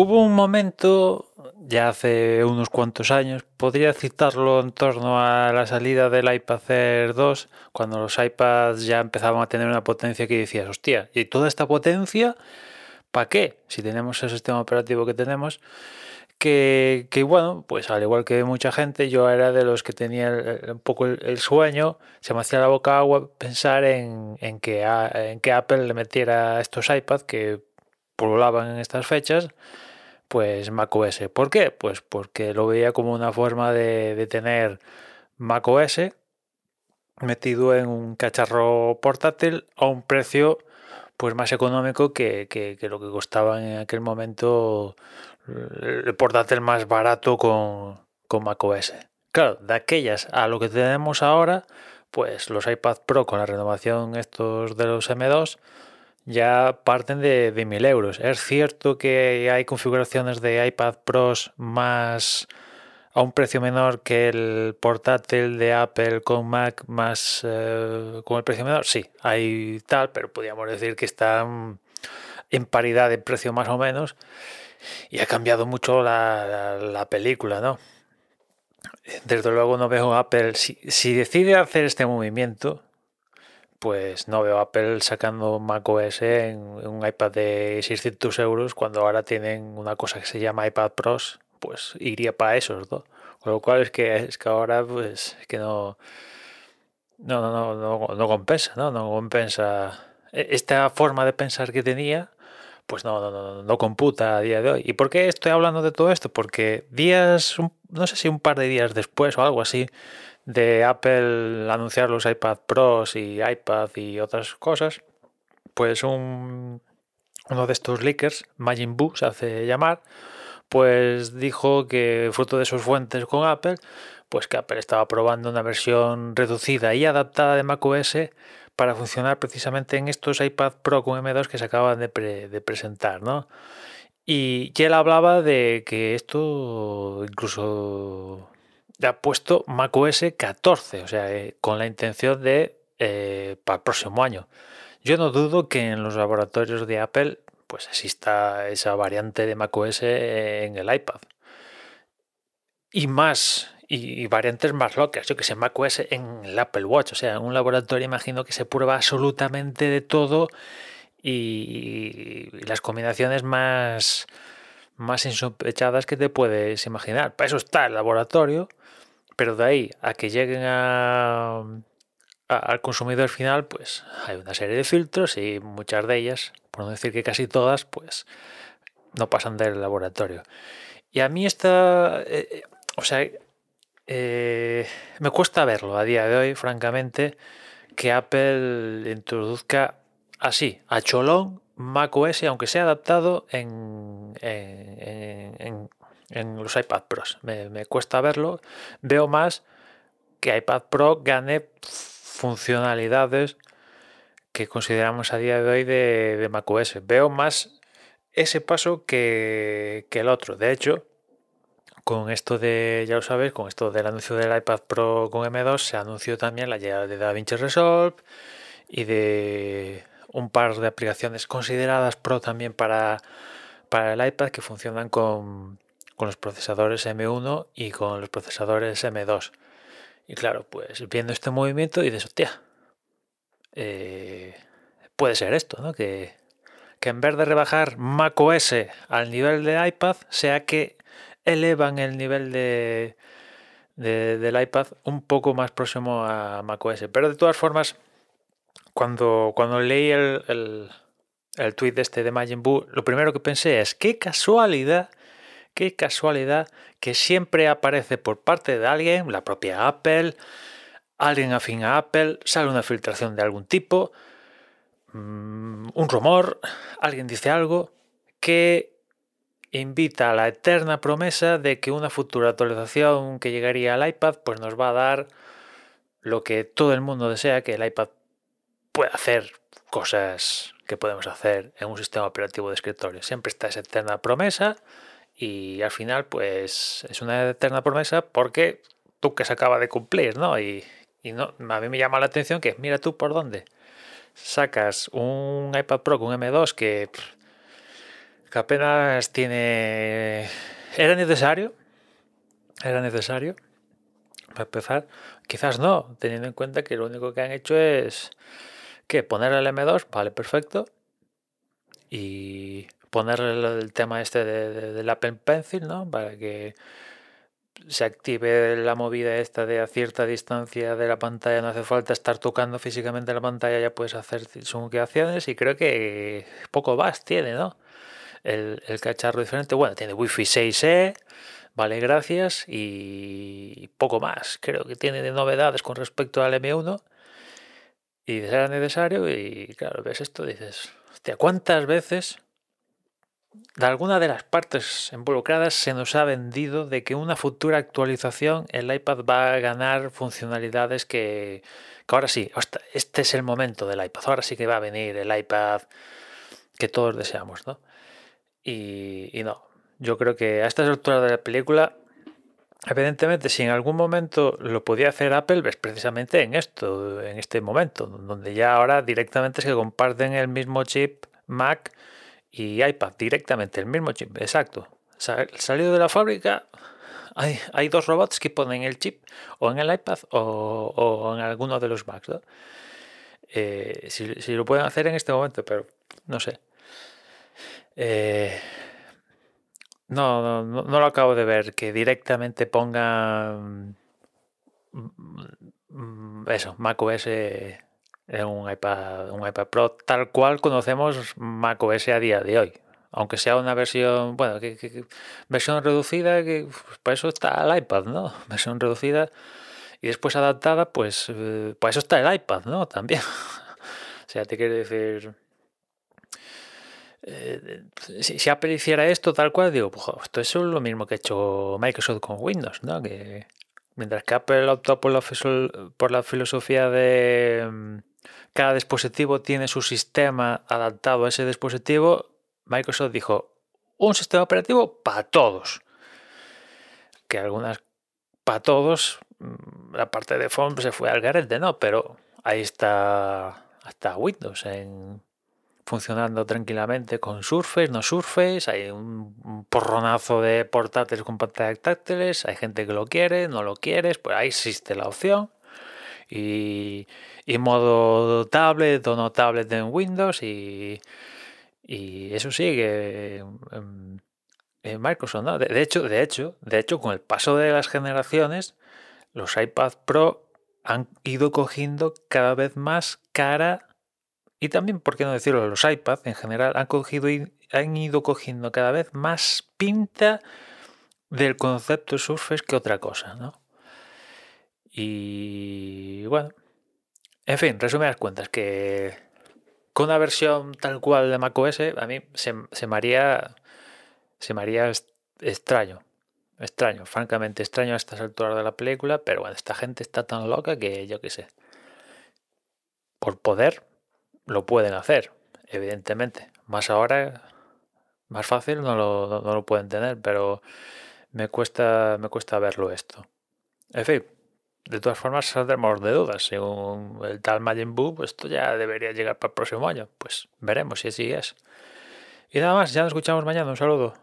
Hubo un momento, ya hace unos cuantos años, podría citarlo en torno a la salida del iPad Air 2, cuando los iPads ya empezaban a tener una potencia que decías, hostia, ¿y toda esta potencia? ¿Para qué? Si tenemos el sistema operativo que tenemos, que, que, bueno, pues al igual que mucha gente, yo era de los que tenía un poco el, sueño, se me hacía la boca agua pensar en, que Apple le metiera estos iPads que pululaban en estas fechas, pues macOS. ¿Por qué? Pues porque lo veía como una forma de, tener macOS metido en un cacharro portátil a un precio pues más económico que, que, que, lo que costaba en aquel momento el portátil más barato con, con macOS. Claro, de aquellas a lo que tenemos ahora, pues los iPad Pro con la renovación estos de los M2 ya parten de, de 1000 euros. Es cierto que hay configuraciones de iPad Pros más a un precio menor que el portátil de Apple con Mac más eh, con el precio menor. Sí, hay tal, pero podríamos decir que están en paridad de precio más o menos y ha cambiado mucho la, la, la película, ¿no? Desde luego no veo Apple, si, si decide hacer este movimiento, pues no veo Apple sacando macOS en, un iPad de 600 euros cuando ahora tienen una cosa que se llama iPad Pros, pues iría para esos, ¿no? Con lo cual es que, es que ahora pues es que no, no, no, no, no compensa, ¿no? No compensa esta forma de pensar que tenía pues no, no, no, no computa a día de hoy. ¿Y por qué estoy hablando de todo esto? Porque días, no sé si un par de días después o algo así, de Apple anunciar los iPad Pros y iPad y otras cosas, pues un, uno de estos leakers, Majin Buu se hace llamar, pues dijo que fruto de sus fuentes con Apple, pues que Apple estaba probando una versión reducida y adaptada de macOS para funcionar precisamente en estos iPad Pro con M2 que se acaban de, de presentar, ¿no? Y él hablaba de que esto incluso ha puesto macOS 14, o sea, eh, con la intención de eh, para el próximo año. Yo no dudo que en los laboratorios de Apple pues exista esa variante de macOS en el iPad. Y más, y, variantes más locas, yo que sé, macOS en el Apple Watch, o sea, en un laboratorio imagino que se prueba absolutamente de todo y las combinaciones más, más insospechadas que te puedes imaginar. Para eso está el laboratorio, pero de ahí a que lleguen al consumidor final, pues hay una serie de filtros y muchas de ellas, por no decir que casi todas, pues no pasan del laboratorio. Y a mí esta, eh, o sea, eh, me cuesta verlo a día de hoy, francamente, que Apple introduzca así, a cholón, macOS, aunque sea adaptado en, los iPad Pros. Me, me, cuesta verlo. Veo más que iPad Pro gane funcionalidades que consideramos a día de hoy de, de macOS. Veo más ese paso que, que el otro. De hecho, con esto de, ya lo sabéis, con esto del anuncio del iPad Pro con M2 se anunció también la llegada de DaVinci Resolve y de un par de aplicaciones consideradas Pro también para, para el iPad que funcionan con, con los procesadores M1 y con los procesadores M2. Y claro, pues viendo este movimiento y de hostia, eh, puede ser esto, ¿no? Que, que en vez de rebajar macOS al nivel de iPad, sea que elevan el nivel de, de, del iPad un poco más próximo a macOS. Pero de todas formas, cuando, cuando leí el, el, el tweet de este de Majin Buu, lo primero que pensé es, qué casualidad, qué casualidad que siempre aparece por parte de alguien, la propia Apple, alguien afín a Apple, sale una filtración de algún tipo, mmm, un rumor, alguien dice algo que invita a la eterna promesa de que una futura actualización que llegaría al iPad pues nos va a dar lo que todo el mundo desea que el iPad pueda hacer cosas que podemos hacer en un sistema operativo de escritorio. Siempre está esa eterna promesa y al final pues es una eterna promesa porque tú que se acaba de cumplir, ¿no? Y, y no, a mí me llama la atención que mira tú por dónde sacas un iPad Pro con M2 que que apenas tiene... ¿Era necesario? ¿Era necesario? Para empezar, quizás no, teniendo en cuenta que lo único que han hecho es que poner el M2, vale, perfecto, y ponerle el tema este de, del Apple Pencil, ¿no? Para que se active la movida esta de a cierta distancia de la pantalla, no hace falta estar tocando físicamente la pantalla, ya puedes hacer acciones. Y creo que poco más tiene, ¿no? El, el cacharro diferente, bueno, tiene Wi-Fi 6E, vale, gracias, y poco más, creo que tiene de novedades con respecto al M1 y será necesario y claro, ves esto, dices, hostia, ¿cuántas veces de alguna de las partes involucradas se nos ha vendido de que una futura actualización el iPad va a ganar funcionalidades que, ahora sí, este es el momento del iPad, ahora sí que va a venir el iPad que todos deseamos, ¿no? Y, y no, yo creo que a estas alturas de la película, evidentemente, si en algún momento lo podía hacer Apple, es precisamente en esto, en este momento, donde ya ahora directamente se comparten el mismo chip Mac y iPad directamente, el mismo chip, exacto. Salido de la fábrica, hay, hay, dos robots que ponen el chip o en el iPad o, en alguno de los Macs. Eh, si, lo pueden hacer en este momento, pero no sé. Eh, no, no, no, lo acabo de ver, que directamente pongan mm, mm, eso, macOS un iPad, un iPad Pro tal cual conocemos macOS a día de hoy. Aunque sea una versión, bueno, que, versión reducida, que pues, para eso está el iPad, ¿no? Versión reducida y después adaptada, pues eh, para eso está el iPad, ¿no? También. o sea, te quiere decir... Eh, si, Apple hiciera esto tal cual, digo, pues esto es lo mismo que ha hecho Microsoft con Windows, ¿no? Que mientras que Apple optó por la, filosofía de mm, cada dispositivo tiene su sistema adaptado a ese dispositivo, Microsoft dijo, un sistema operativo para todos. Que algunas para todos, mm, la parte de phone se fue al garete, ¿no? Pero ahí está hasta Windows en, funcionando tranquilamente con Surface, no Surface, hay un, porronazo de portátiles con pantallas táctiles, hay gente que lo quiere, no lo quieres, pues ahí existe la opción y, modo tablet o no tablet en Windows y, y eso sigue en, Microsoft. ¿no? De, hecho, de, hecho, de hecho, con el paso de las generaciones, los iPad Pro han ido cogiendo cada vez más cara y también, por qué no decirlo, los iPads en general han, cogido han ido cogiendo cada vez más pinta del concepto Surface que otra cosa, ¿no? Y bueno, en fin, resume las cuentas, que con una versión tal cual de macOS a mí se, me haría, se me haría extraño, extraño, francamente extraño a estas alturas de la película, pero bueno, esta gente está tan loca que yo qué sé. Por poder, lo pueden hacer, evidentemente. Más ahora, más fácil no lo, pueden tener, pero me cuesta, me cuesta verlo esto. En fin, de todas formas, saldremos de dudas. Según el tal Majin Buu, esto ya debería llegar para el próximo año. Pues veremos si así es. Y nada más, ya nos escuchamos mañana. Un saludo.